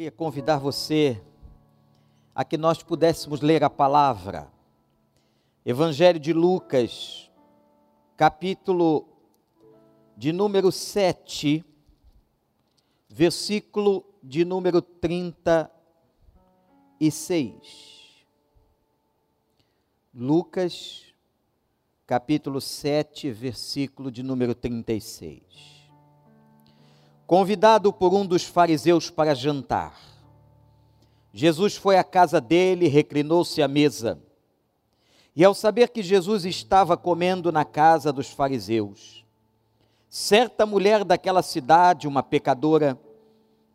queria convidar você a que nós pudéssemos ler a palavra. Evangelho de Lucas, capítulo de número 7, versículo de número 36. Lucas, capítulo 7, versículo de número 36 convidado por um dos fariseus para jantar. Jesus foi à casa dele, reclinou-se à mesa. E ao saber que Jesus estava comendo na casa dos fariseus, certa mulher daquela cidade, uma pecadora,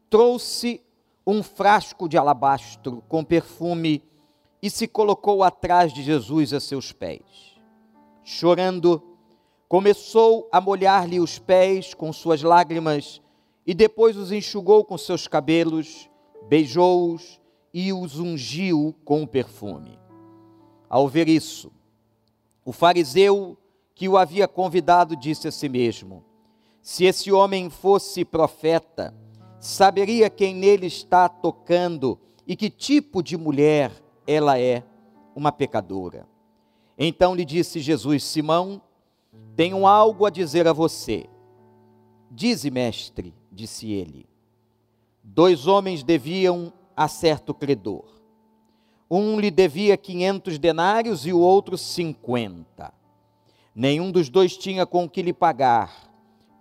trouxe um frasco de alabastro com perfume e se colocou atrás de Jesus a seus pés. Chorando, começou a molhar-lhe os pés com suas lágrimas e depois os enxugou com seus cabelos, beijou-os e os ungiu com perfume. Ao ver isso, o fariseu que o havia convidado disse a si mesmo: Se esse homem fosse profeta, saberia quem nele está tocando e que tipo de mulher ela é, uma pecadora. Então lhe disse Jesus: Simão, tenho algo a dizer a você. Dize, mestre, disse ele. Dois homens deviam a certo credor. Um lhe devia quinhentos denários e o outro cinquenta. Nenhum dos dois tinha com que lhe pagar,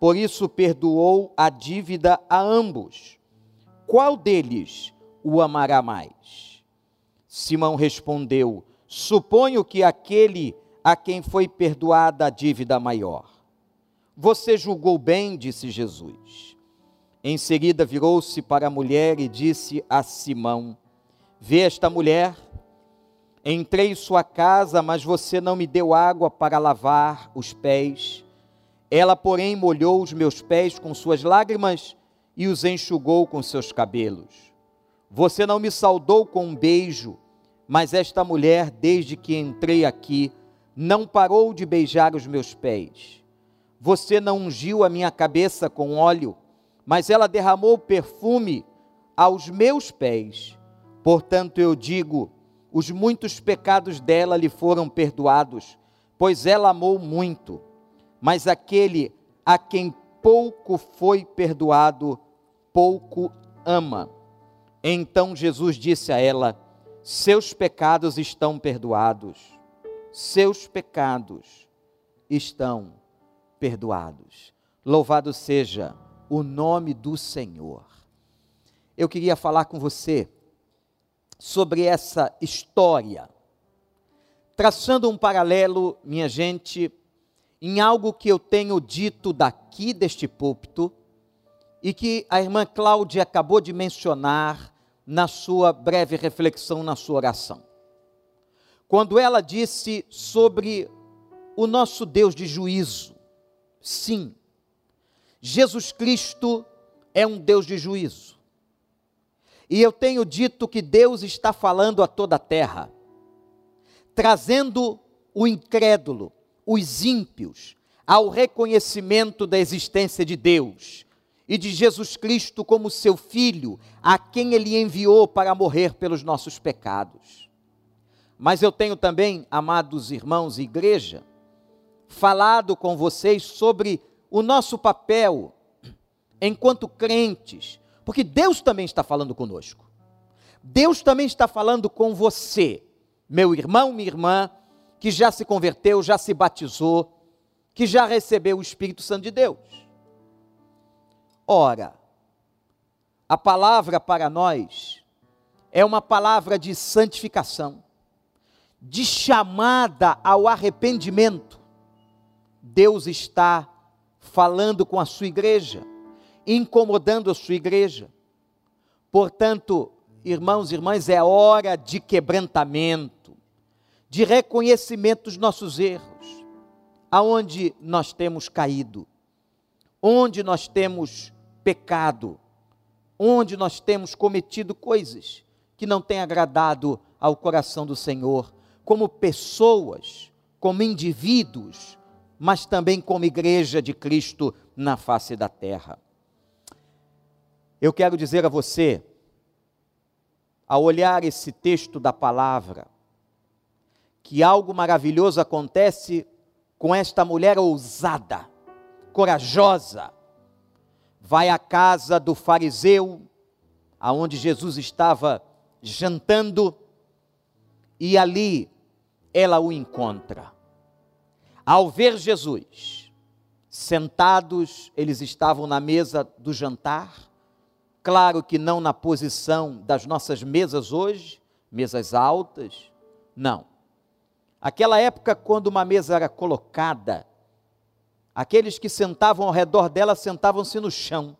por isso perdoou a dívida a ambos. Qual deles o amará mais? Simão respondeu: Suponho que aquele a quem foi perdoada a dívida maior. Você julgou bem, disse Jesus. Em seguida virou-se para a mulher e disse a Simão: Vê esta mulher? Entrei em sua casa, mas você não me deu água para lavar os pés. Ela, porém, molhou os meus pés com suas lágrimas e os enxugou com seus cabelos. Você não me saudou com um beijo, mas esta mulher, desde que entrei aqui, não parou de beijar os meus pés. Você não ungiu a minha cabeça com óleo, mas ela derramou perfume aos meus pés. Portanto, eu digo: os muitos pecados dela lhe foram perdoados, pois ela amou muito. Mas aquele a quem pouco foi perdoado, pouco ama. Então Jesus disse a ela: Seus pecados estão perdoados. Seus pecados estão perdoados. Louvado seja o nome do Senhor. Eu queria falar com você sobre essa história, traçando um paralelo, minha gente, em algo que eu tenho dito daqui deste púlpito e que a irmã Cláudia acabou de mencionar na sua breve reflexão, na sua oração. Quando ela disse sobre o nosso Deus de juízo, sim, Jesus Cristo é um Deus de juízo. E eu tenho dito que Deus está falando a toda a terra, trazendo o incrédulo, os ímpios, ao reconhecimento da existência de Deus e de Jesus Cristo como seu Filho, a quem Ele enviou para morrer pelos nossos pecados. Mas eu tenho também, amados irmãos e igreja, falado com vocês sobre o nosso papel enquanto crentes, porque Deus também está falando conosco. Deus também está falando com você, meu irmão, minha irmã, que já se converteu, já se batizou, que já recebeu o Espírito Santo de Deus. Ora, a palavra para nós é uma palavra de santificação, de chamada ao arrependimento. Deus está falando com a sua igreja, incomodando a sua igreja. Portanto, irmãos e irmãs, é hora de quebrantamento, de reconhecimento dos nossos erros, aonde nós temos caído, onde nós temos pecado, onde nós temos cometido coisas que não têm agradado ao coração do Senhor, como pessoas, como indivíduos, mas também como igreja de Cristo na face da terra. Eu quero dizer a você ao olhar esse texto da palavra, que algo maravilhoso acontece com esta mulher ousada, corajosa. Vai à casa do fariseu, aonde Jesus estava jantando, e ali ela o encontra. Ao ver Jesus, sentados, eles estavam na mesa do jantar, claro que não na posição das nossas mesas hoje, mesas altas, não. Aquela época, quando uma mesa era colocada, aqueles que sentavam ao redor dela sentavam-se no chão,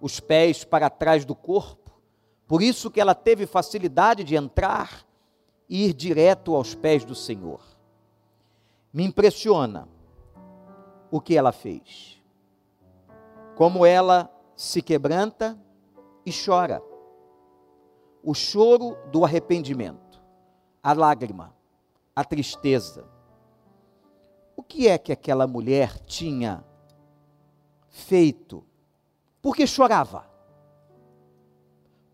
os pés para trás do corpo, por isso que ela teve facilidade de entrar e ir direto aos pés do Senhor. Me impressiona o que ela fez. Como ela se quebranta e chora. O choro do arrependimento, a lágrima, a tristeza. O que é que aquela mulher tinha feito? Por que chorava?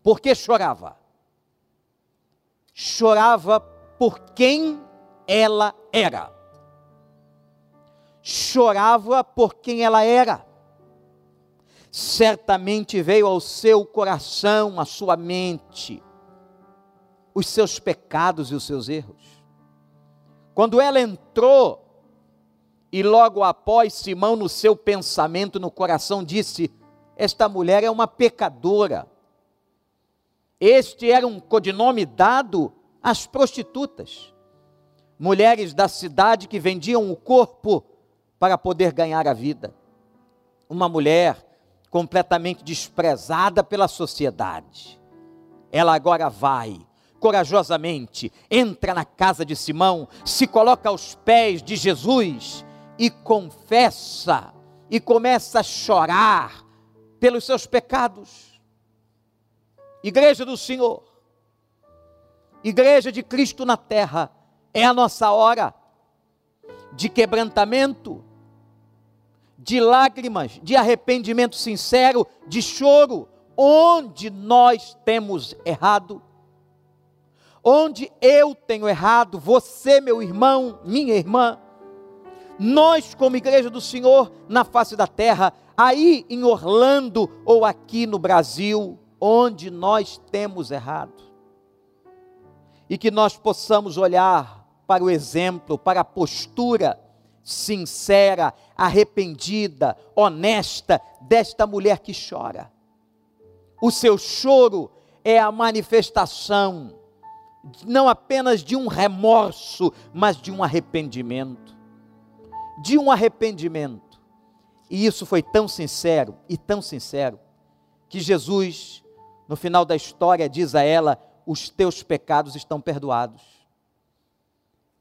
Por que chorava? chorava por quem ela era. Chorava por quem ela era. Certamente veio ao seu coração, à sua mente, os seus pecados e os seus erros. Quando ela entrou, e logo após Simão, no seu pensamento, no coração, disse: Esta mulher é uma pecadora este era um codinome dado às prostitutas, mulheres da cidade que vendiam o corpo para poder ganhar a vida. Uma mulher completamente desprezada pela sociedade. Ela agora vai, corajosamente, entra na casa de Simão, se coloca aos pés de Jesus e confessa, e começa a chorar pelos seus pecados Igreja do Senhor, Igreja de Cristo na terra, é a nossa hora de quebrantamento, de lágrimas, de arrependimento sincero, de choro, onde nós temos errado, onde eu tenho errado, você, meu irmão, minha irmã, nós, como Igreja do Senhor na face da terra, aí em Orlando ou aqui no Brasil, onde nós temos errado. E que nós possamos olhar para o exemplo, para a postura sincera, arrependida, honesta desta mulher que chora. O seu choro é a manifestação não apenas de um remorso, mas de um arrependimento. De um arrependimento. E isso foi tão sincero e tão sincero que Jesus no final da história, diz a ela: os teus pecados estão perdoados.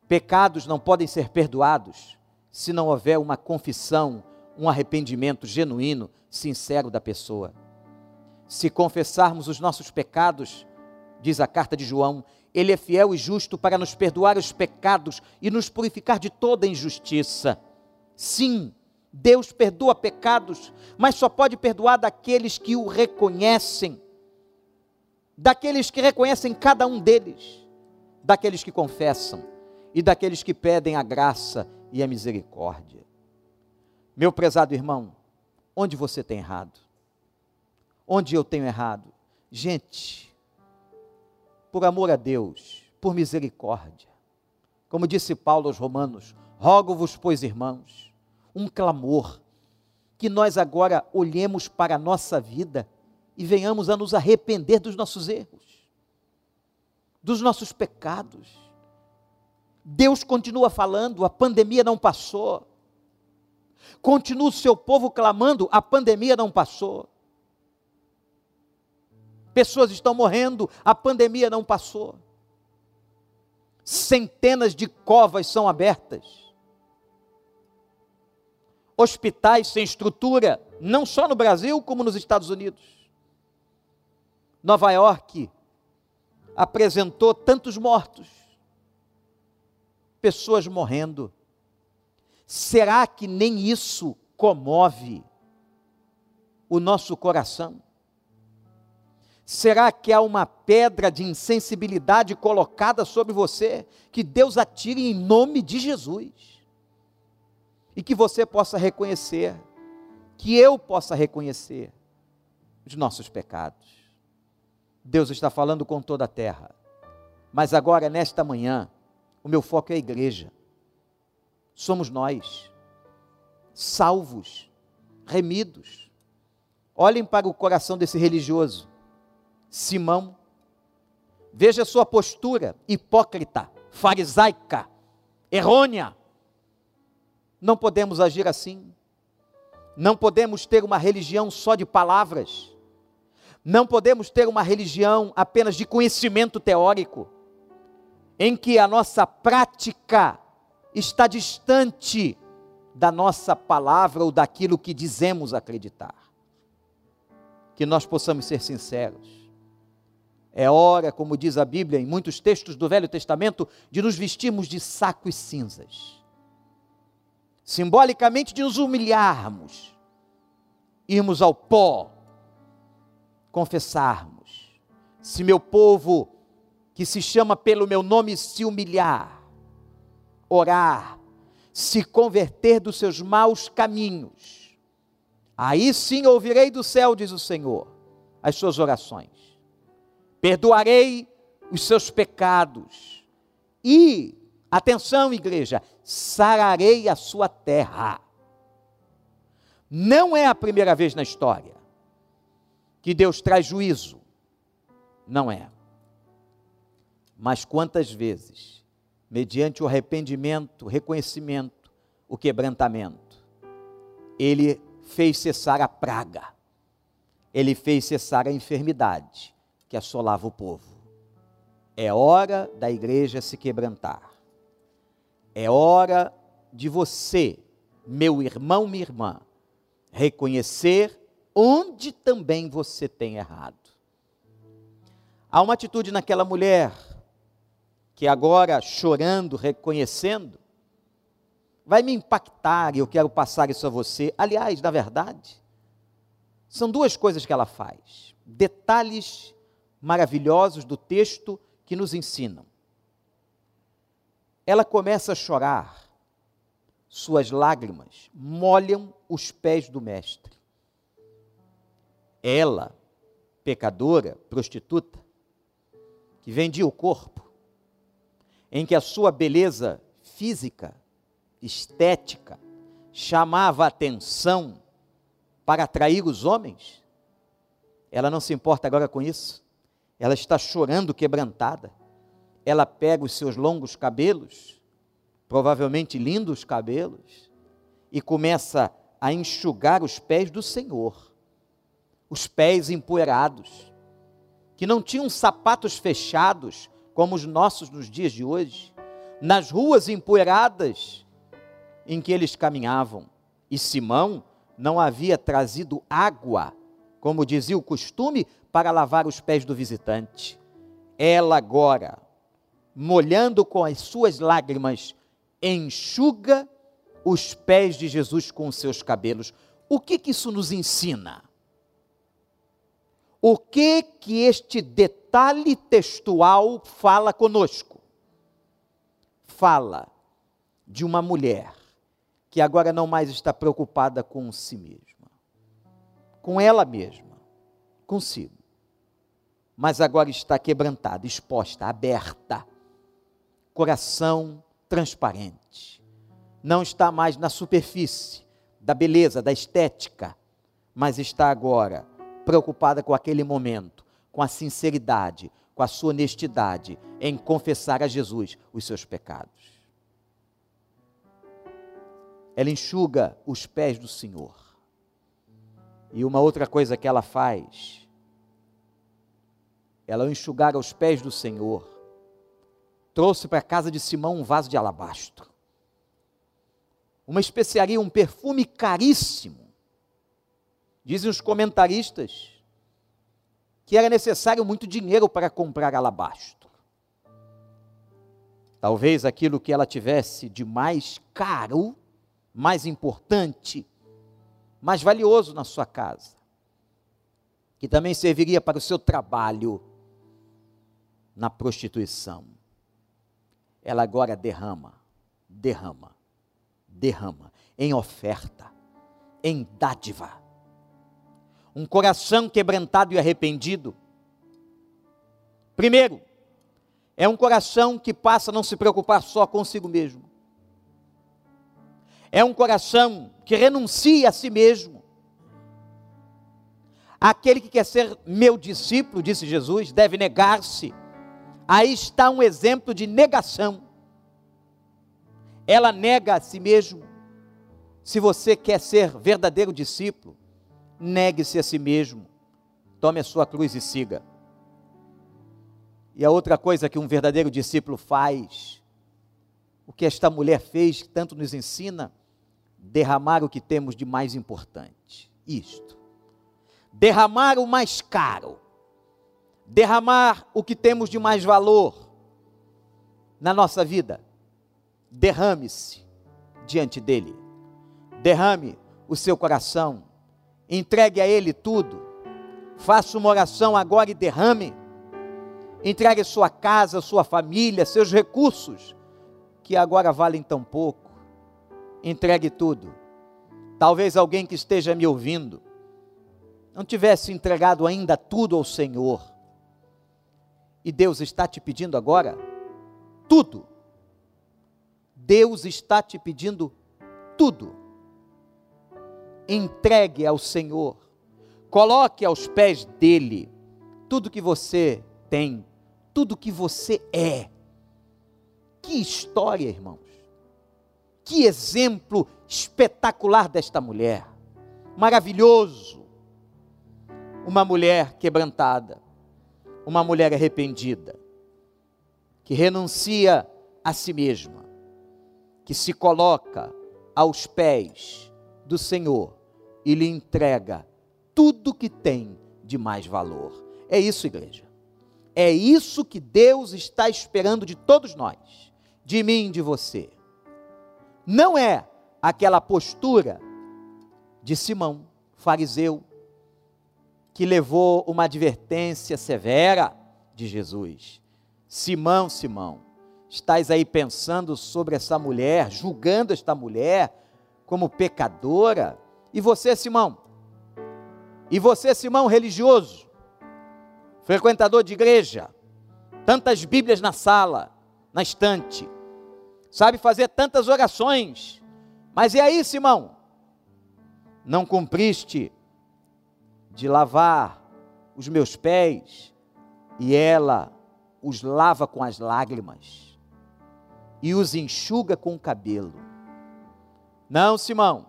Pecados não podem ser perdoados se não houver uma confissão, um arrependimento genuíno, sincero da pessoa. Se confessarmos os nossos pecados, diz a carta de João, ele é fiel e justo para nos perdoar os pecados e nos purificar de toda injustiça. Sim, Deus perdoa pecados, mas só pode perdoar daqueles que o reconhecem daqueles que reconhecem cada um deles, daqueles que confessam e daqueles que pedem a graça e a misericórdia. Meu prezado irmão, onde você tem errado? Onde eu tenho errado? Gente, por amor a Deus, por misericórdia, como disse Paulo aos Romanos, rogo-vos, pois irmãos, um clamor, que nós agora olhemos para a nossa vida e venhamos a nos arrepender dos nossos erros, dos nossos pecados. Deus continua falando, a pandemia não passou. Continua o seu povo clamando, a pandemia não passou. Pessoas estão morrendo, a pandemia não passou. Centenas de covas são abertas. Hospitais sem estrutura, não só no Brasil, como nos Estados Unidos. Nova York apresentou tantos mortos, pessoas morrendo. Será que nem isso comove o nosso coração? Será que há uma pedra de insensibilidade colocada sobre você? Que Deus atire em nome de Jesus. E que você possa reconhecer, que eu possa reconhecer os nossos pecados. Deus está falando com toda a terra. Mas agora, nesta manhã, o meu foco é a igreja. Somos nós, salvos, remidos. Olhem para o coração desse religioso Simão. Veja sua postura hipócrita, farisaica, errônea. Não podemos agir assim. Não podemos ter uma religião só de palavras. Não podemos ter uma religião apenas de conhecimento teórico, em que a nossa prática está distante da nossa palavra ou daquilo que dizemos acreditar. Que nós possamos ser sinceros é hora, como diz a Bíblia em muitos textos do Velho Testamento, de nos vestirmos de saco e cinzas. Simbolicamente de nos humilharmos, irmos ao pó, confessarmos. Se meu povo, que se chama pelo meu nome, se humilhar, orar, se converter dos seus maus caminhos, aí sim ouvirei do céu, diz o Senhor, as suas orações perdoarei os seus pecados e, atenção, igreja, sararei a sua terra. Não é a primeira vez na história que Deus traz juízo. Não é. Mas quantas vezes, mediante o arrependimento, o reconhecimento, o quebrantamento, Ele fez cessar a praga, Ele fez cessar a enfermidade, que assolava o povo. É hora da igreja se quebrantar. É hora de você, meu irmão, minha irmã, reconhecer onde também você tem errado. Há uma atitude naquela mulher que agora, chorando, reconhecendo, vai me impactar e eu quero passar isso a você. Aliás, na verdade, são duas coisas que ela faz: detalhes maravilhosos do texto que nos ensinam. Ela começa a chorar, suas lágrimas molham os pés do Mestre. Ela, pecadora, prostituta, que vendia o corpo, em que a sua beleza física, estética, chamava atenção para atrair os homens, ela não se importa agora com isso ela está chorando quebrantada. Ela pega os seus longos cabelos, provavelmente lindos cabelos, e começa a enxugar os pés do Senhor. Os pés empoeirados, que não tinham sapatos fechados, como os nossos nos dias de hoje, nas ruas empoeiradas em que eles caminhavam. E Simão não havia trazido água, como dizia o costume, para lavar os pés do visitante. Ela agora, molhando com as suas lágrimas, enxuga os pés de Jesus com os seus cabelos. O que, que isso nos ensina? O que que este detalhe textual fala conosco? Fala de uma mulher que agora não mais está preocupada com si mesma, com ela mesma, consigo mas agora está quebrantada, exposta, aberta, coração transparente. Não está mais na superfície da beleza, da estética, mas está agora preocupada com aquele momento, com a sinceridade, com a sua honestidade em confessar a Jesus os seus pecados. Ela enxuga os pés do Senhor. E uma outra coisa que ela faz ela, ao enxugar aos pés do Senhor, trouxe para a casa de Simão um vaso de alabastro. Uma especiaria, um perfume caríssimo. Dizem os comentaristas que era necessário muito dinheiro para comprar alabastro. Talvez aquilo que ela tivesse de mais caro, mais importante, mais valioso na sua casa. que também serviria para o seu trabalho na prostituição. Ela agora derrama, derrama, derrama em oferta, em dádiva. Um coração quebrantado e arrependido. Primeiro, é um coração que passa a não se preocupar só consigo mesmo. É um coração que renuncia a si mesmo. Aquele que quer ser meu discípulo, disse Jesus, deve negar-se. Aí está um exemplo de negação. Ela nega a si mesmo. Se você quer ser verdadeiro discípulo, negue-se a si mesmo. Tome a sua cruz e siga. E a outra coisa que um verdadeiro discípulo faz, o que esta mulher fez, que tanto nos ensina, derramar o que temos de mais importante. Isto. Derramar o mais caro. Derramar o que temos de mais valor na nossa vida. Derrame-se diante dele. Derrame o seu coração. Entregue a ele tudo. Faça uma oração agora e derrame entregue sua casa, sua família, seus recursos, que agora valem tão pouco. Entregue tudo. Talvez alguém que esteja me ouvindo não tivesse entregado ainda tudo ao Senhor. E Deus está te pedindo agora tudo. Deus está te pedindo tudo. Entregue ao Senhor. Coloque aos pés dele tudo que você tem, tudo que você é. Que história, irmãos. Que exemplo espetacular desta mulher. Maravilhoso. Uma mulher quebrantada. Uma mulher arrependida. Que renuncia a si mesma. Que se coloca aos pés do Senhor e lhe entrega tudo que tem de mais valor. É isso, igreja. É isso que Deus está esperando de todos nós, de mim e de você. Não é aquela postura de Simão, fariseu, que levou uma advertência severa de Jesus. Simão, Simão, estás aí pensando sobre essa mulher, julgando esta mulher como pecadora. E você, Simão? E você, Simão, religioso? frequentador de igreja, tantas Bíblias na sala, na estante, sabe fazer tantas orações, mas e aí, Simão? Não cumpriste de lavar os meus pés, e ela os lava com as lágrimas e os enxuga com o cabelo. Não, Simão,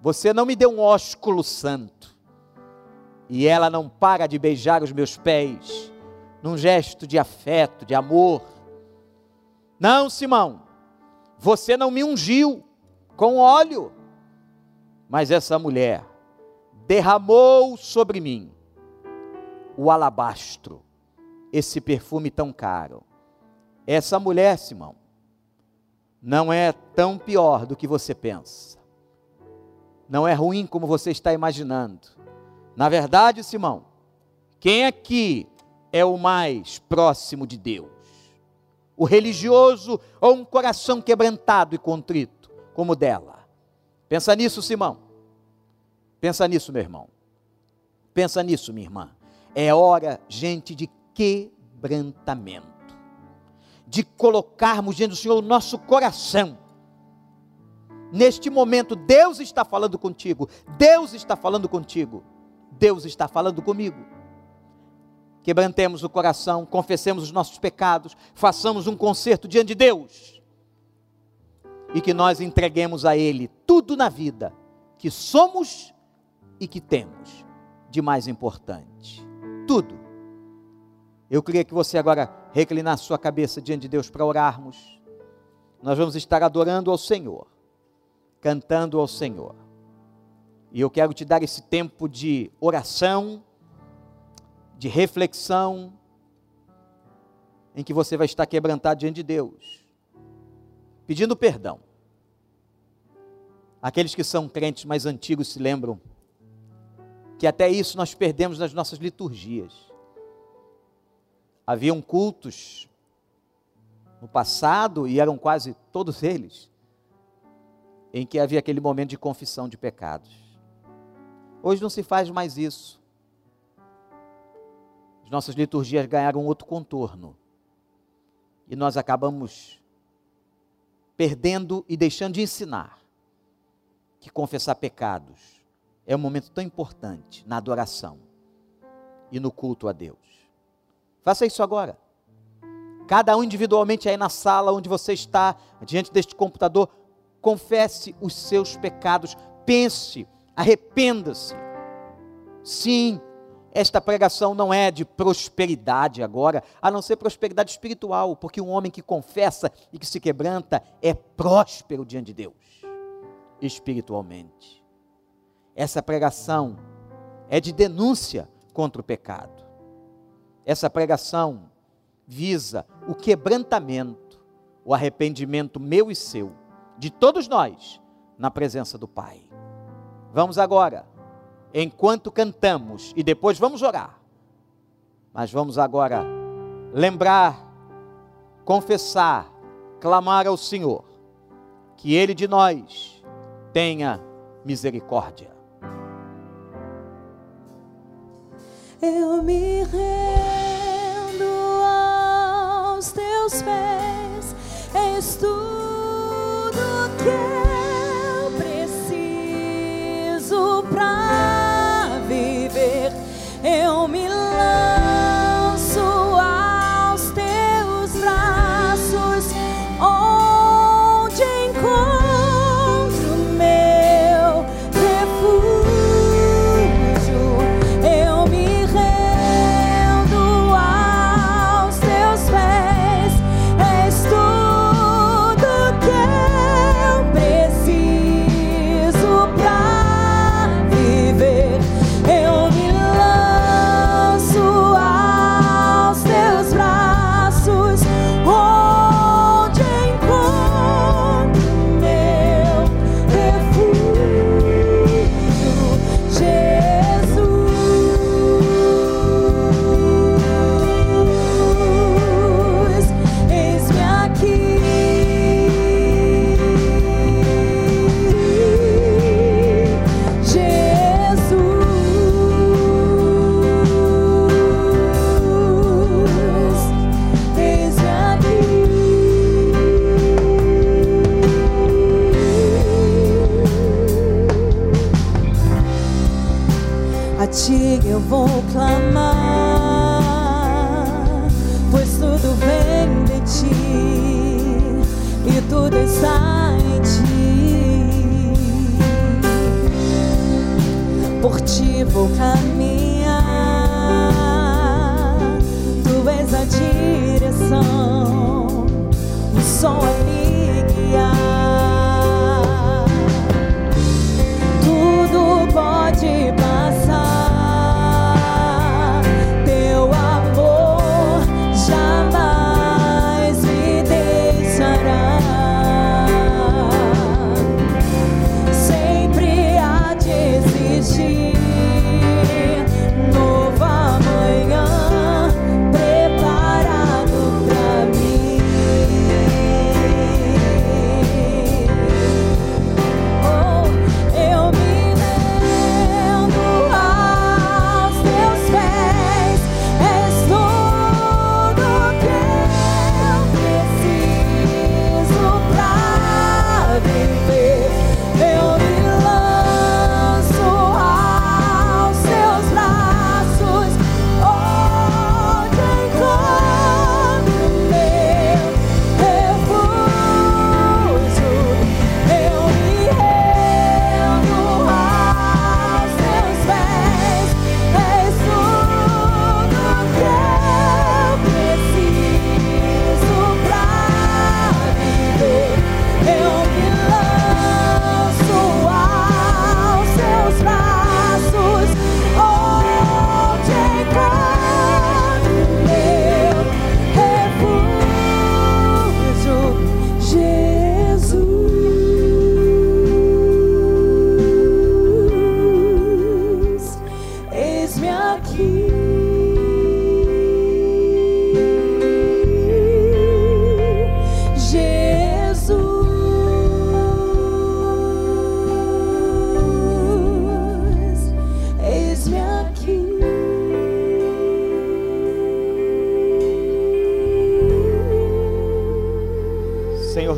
você não me deu um ósculo santo e ela não para de beijar os meus pés, num gesto de afeto, de amor. Não, Simão, você não me ungiu com óleo, mas essa mulher derramou sobre mim o alabastro, esse perfume tão caro. Essa mulher, Simão, não é tão pior do que você pensa. Não é ruim como você está imaginando. Na verdade, Simão, quem aqui é o mais próximo de Deus? O religioso ou um coração quebrantado e contrito, como o dela? Pensa nisso, Simão. Pensa nisso, meu irmão. Pensa nisso, minha irmã. É hora, gente, de quebrantamento. De colocarmos diante do Senhor o nosso coração. Neste momento, Deus está falando contigo. Deus está falando contigo. Deus está falando comigo. Quebrantemos o coração, confessemos os nossos pecados, façamos um concerto diante de Deus. E que nós entreguemos a Ele tudo na vida que somos e que temos de mais importante. Tudo. Eu queria que você agora reclinasse sua cabeça diante de Deus para orarmos. Nós vamos estar adorando ao Senhor, cantando ao Senhor. E eu quero te dar esse tempo de oração, de reflexão, em que você vai estar quebrantado diante de Deus, pedindo perdão. Aqueles que são crentes mais antigos se lembram que até isso nós perdemos nas nossas liturgias. Haviam cultos no passado, e eram quase todos eles, em que havia aquele momento de confissão de pecados. Hoje não se faz mais isso. As nossas liturgias ganharam outro contorno. E nós acabamos perdendo e deixando de ensinar que confessar pecados é um momento tão importante na adoração e no culto a Deus. Faça isso agora. Cada um individualmente aí na sala onde você está, diante deste computador, confesse os seus pecados, pense, arrependa-se. Sim, esta pregação não é de prosperidade agora, a não ser prosperidade espiritual, porque um homem que confessa e que se quebranta é próspero diante de Deus, espiritualmente. Essa pregação é de denúncia contra o pecado. Essa pregação visa o quebrantamento, o arrependimento meu e seu, de todos nós, na presença do Pai. Vamos agora enquanto cantamos e depois vamos orar. Mas vamos agora lembrar, confessar, clamar ao Senhor que Ele de nós tenha misericórdia. Eu me rendo aos teus pés, és tudo que people come.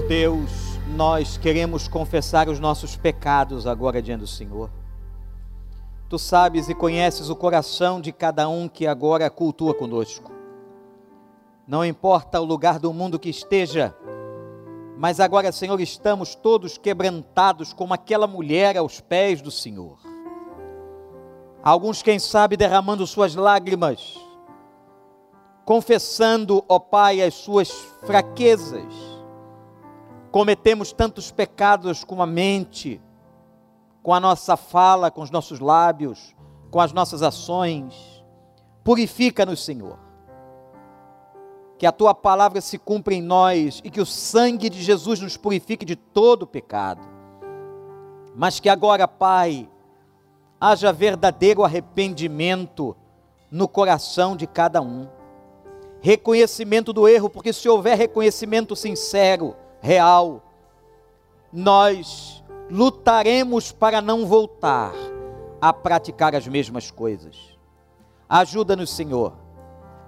Deus, nós queremos confessar os nossos pecados agora diante do Senhor. Tu sabes e conheces o coração de cada um que agora cultua conosco. Não importa o lugar do mundo que esteja, mas agora, Senhor, estamos todos quebrantados como aquela mulher aos pés do Senhor. Alguns, quem sabe, derramando suas lágrimas, confessando, ó Pai, as suas fraquezas. Cometemos tantos pecados com a mente, com a nossa fala, com os nossos lábios, com as nossas ações. Purifica-nos, Senhor. Que a tua palavra se cumpra em nós e que o sangue de Jesus nos purifique de todo pecado. Mas que agora, Pai, haja verdadeiro arrependimento no coração de cada um. Reconhecimento do erro, porque se houver reconhecimento sincero, real, nós lutaremos para não voltar a praticar as mesmas coisas. Ajuda-nos, Senhor.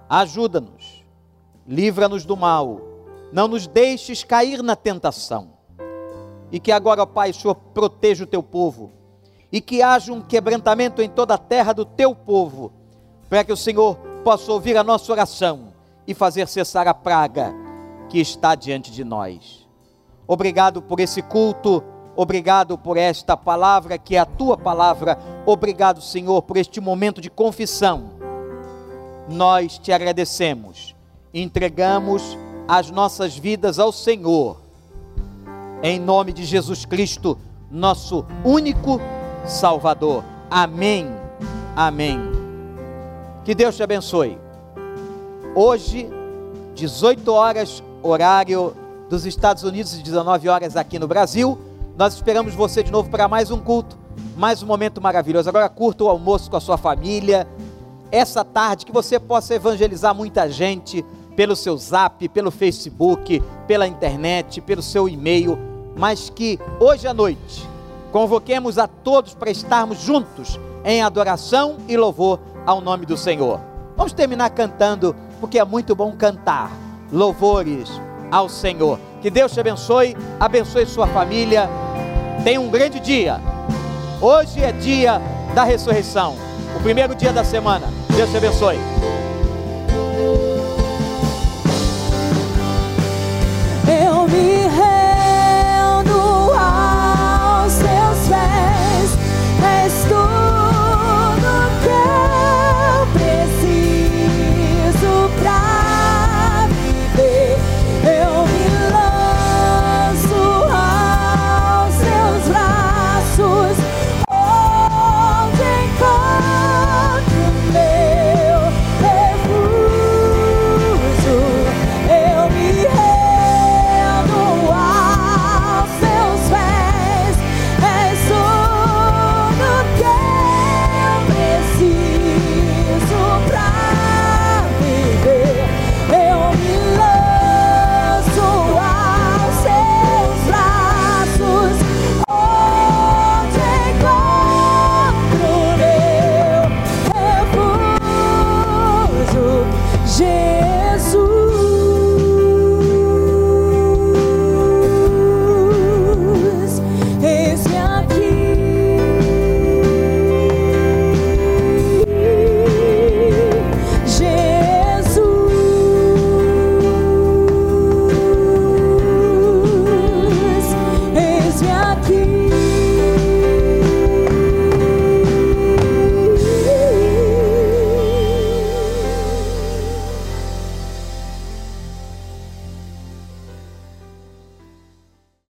Ajuda-nos. Livra-nos do mal. Não nos deixes cair na tentação. E que agora, Pai, Senhor proteja o teu povo. E que haja um quebrantamento em toda a terra do teu povo. Para que o Senhor possa ouvir a nossa oração e fazer cessar a praga que está diante de nós. Obrigado por esse culto Obrigado por esta palavra que é a tua palavra. Obrigado, Senhor, por este momento de confissão. Nós te agradecemos. Entregamos as nossas vidas ao Senhor. Em nome de Jesus Cristo, nosso único Salvador. Amém. Amém. Que Deus te abençoe. Hoje, 18 horas, horário dos Estados Unidos, 19 horas aqui no Brasil. Nós esperamos você de novo para mais um culto, mais um momento maravilhoso. Agora curta o almoço com a sua família. Essa tarde que você possa evangelizar muita gente pelo seu zap, pelo Facebook, pela internet, pelo seu e-mail, mas que hoje à noite convoquemos a todos para estarmos juntos em adoração e louvor ao nome do Senhor. Vamos terminar cantando, porque é muito bom cantar louvores ao Senhor. Que Deus te abençoe, abençoe sua família. Tenha um grande dia. Hoje é dia da ressurreição, o primeiro dia da semana. Deus te abençoe.